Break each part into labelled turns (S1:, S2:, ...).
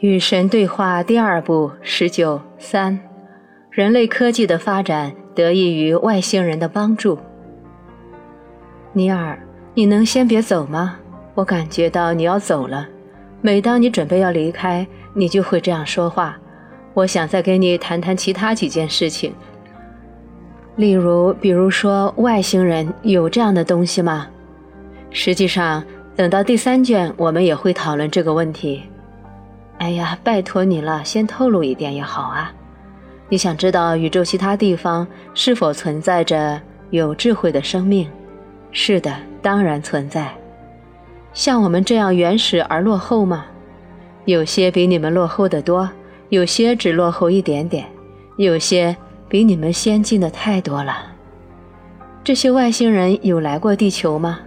S1: 与神对话第二部十九三，人类科技的发展得益于外星人的帮助。尼尔，你能先别走吗？我感觉到你要走了。每当你准备要离开，你就会这样说话。我想再跟你谈谈其他几件事情，例如，比如说外星人有这样的东西吗？实际上，等到第三卷，我们也会讨论这个问题。哎呀，拜托你了，先透露一点也好啊。你想知道宇宙其他地方是否存在着有智慧的生命？是的，当然存在。像我们这样原始而落后吗？有些比你们落后的多，有些只落后一点点，有些比你们先进的太多了。这些外星人有来过地球吗？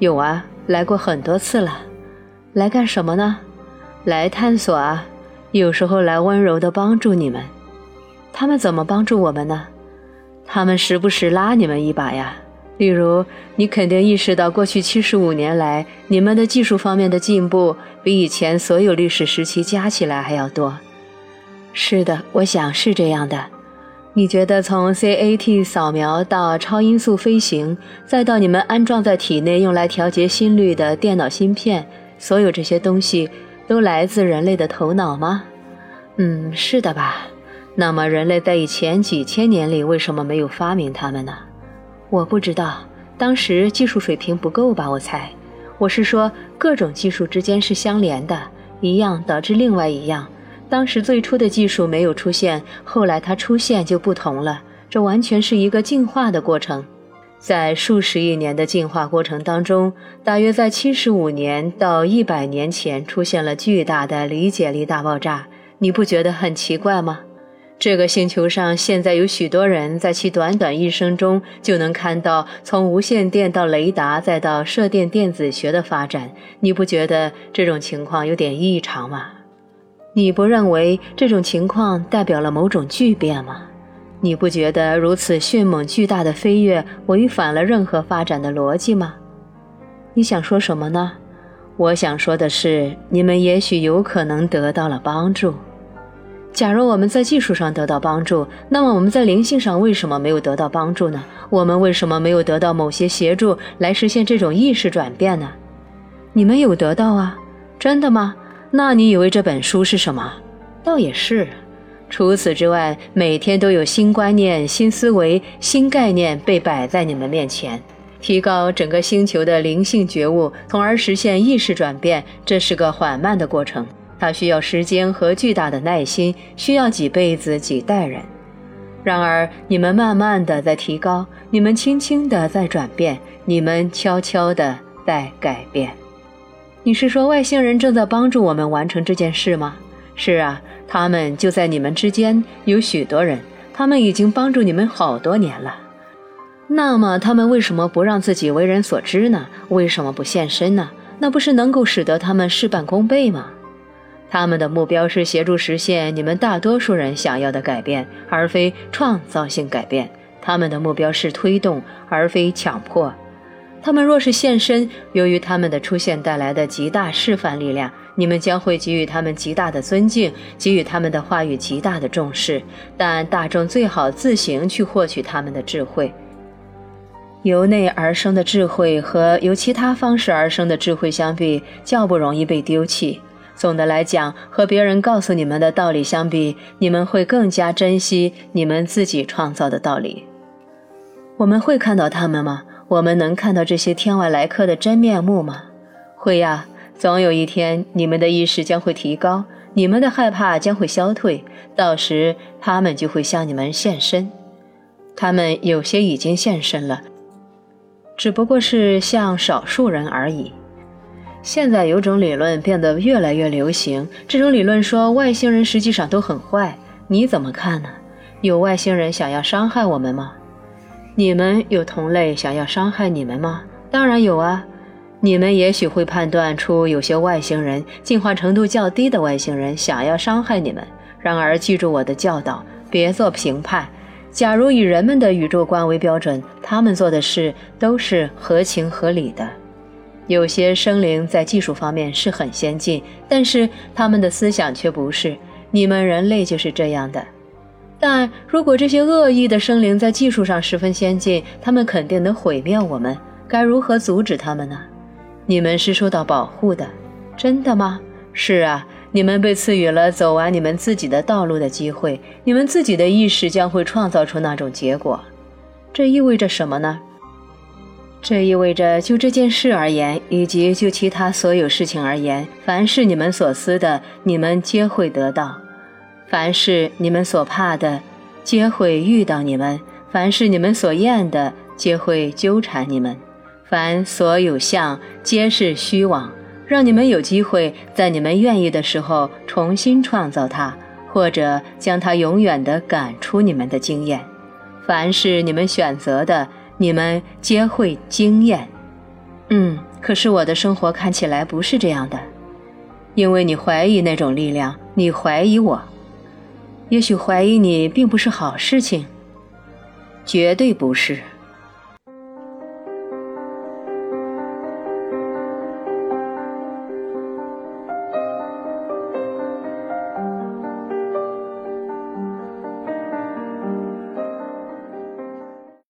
S1: 有啊，来过很多次了。来干什么呢？来探索啊，有时候来温柔地帮助你们。他们怎么帮助我们呢？他们时不时拉你们一把呀。例如，你肯定意识到，过去七十五年来，你们的技术方面的进步比以前所有历史时期加起来还要多。是的，我想是这样的。你觉得从 CAT 扫描到超音速飞行，再到你们安装在体内用来调节心率的电脑芯片，所有这些东西？都来自人类的头脑吗？嗯，是的吧。那么人类在以前几千年里为什么没有发明它们呢？我不知道，当时技术水平不够吧？我猜。我是说，各种技术之间是相连的，一样导致另外一样。当时最初的技术没有出现，后来它出现就不同了。这完全是一个进化的过程。在数十亿年的进化过程当中，大约在七十五年到一百年前出现了巨大的理解力大爆炸。你不觉得很奇怪吗？这个星球上现在有许多人在其短短一生中就能看到从无线电到雷达再到射电电子学的发展。你不觉得这种情况有点异常吗？你不认为这种情况代表了某种巨变吗？你不觉得如此迅猛巨大的飞跃违反了任何发展的逻辑吗？你想说什么呢？我想说的是，你们也许有可能得到了帮助。假如我们在技术上得到帮助，那么我们在灵性上为什么没有得到帮助呢？我们为什么没有得到某些协助来实现这种意识转变呢？你们有得到啊？真的吗？那你以为这本书是什么？倒也是。除此之外，每天都有新观念、新思维、新概念被摆在你们面前，提高整个星球的灵性觉悟，从而实现意识转变。这是个缓慢的过程，它需要时间和巨大的耐心，需要几辈子、几代人。然而，你们慢慢的在提高，你们轻轻的在转变，你们悄悄的在改变。你是说外星人正在帮助我们完成这件事吗？是啊。他们就在你们之间，有许多人，他们已经帮助你们好多年了。那么，他们为什么不让自己为人所知呢？为什么不现身呢？那不是能够使得他们事半功倍吗？他们的目标是协助实现你们大多数人想要的改变，而非创造性改变。他们的目标是推动，而非强迫。他们若是现身，由于他们的出现带来的极大示范力量。你们将会给予他们极大的尊敬，给予他们的话语极大的重视，但大众最好自行去获取他们的智慧。由内而生的智慧和由其他方式而生的智慧相比，较不容易被丢弃。总的来讲，和别人告诉你们的道理相比，你们会更加珍惜你们自己创造的道理。我们会看到他们吗？我们能看到这些天外来客的真面目吗？会呀。总有一天，你们的意识将会提高，你们的害怕将会消退，到时他们就会向你们现身。他们有些已经现身了，只不过是像少数人而已。现在有种理论变得越来越流行，这种理论说外星人实际上都很坏。你怎么看呢？有外星人想要伤害我们吗？你们有同类想要伤害你们吗？当然有啊。你们也许会判断出有些外星人进化程度较低的外星人想要伤害你们。然而，记住我的教导，别做评判。假如以人们的宇宙观为标准，他们做的事都是合情合理的。有些生灵在技术方面是很先进，但是他们的思想却不是。你们人类就是这样的。但如果这些恶意的生灵在技术上十分先进，他们肯定能毁灭我们。该如何阻止他们呢？你们是受到保护的，真的吗？是啊，你们被赐予了走完你们自己的道路的机会。你们自己的意识将会创造出那种结果。这意味着什么呢？这意味着，就这件事而言，以及就其他所有事情而言，凡是你们所思的，你们皆会得到。凡是你们所怕的，皆会遇到你们；凡是你们所厌的，皆会纠缠你们。凡所有相，皆是虚妄，让你们有机会在你们愿意的时候重新创造它，或者将它永远地赶出你们的经验。凡是你们选择的，你们皆会惊艳。嗯，可是我的生活看起来不是这样的，因为你怀疑那种力量，你怀疑我。也许怀疑你并不是好事情，绝对不是。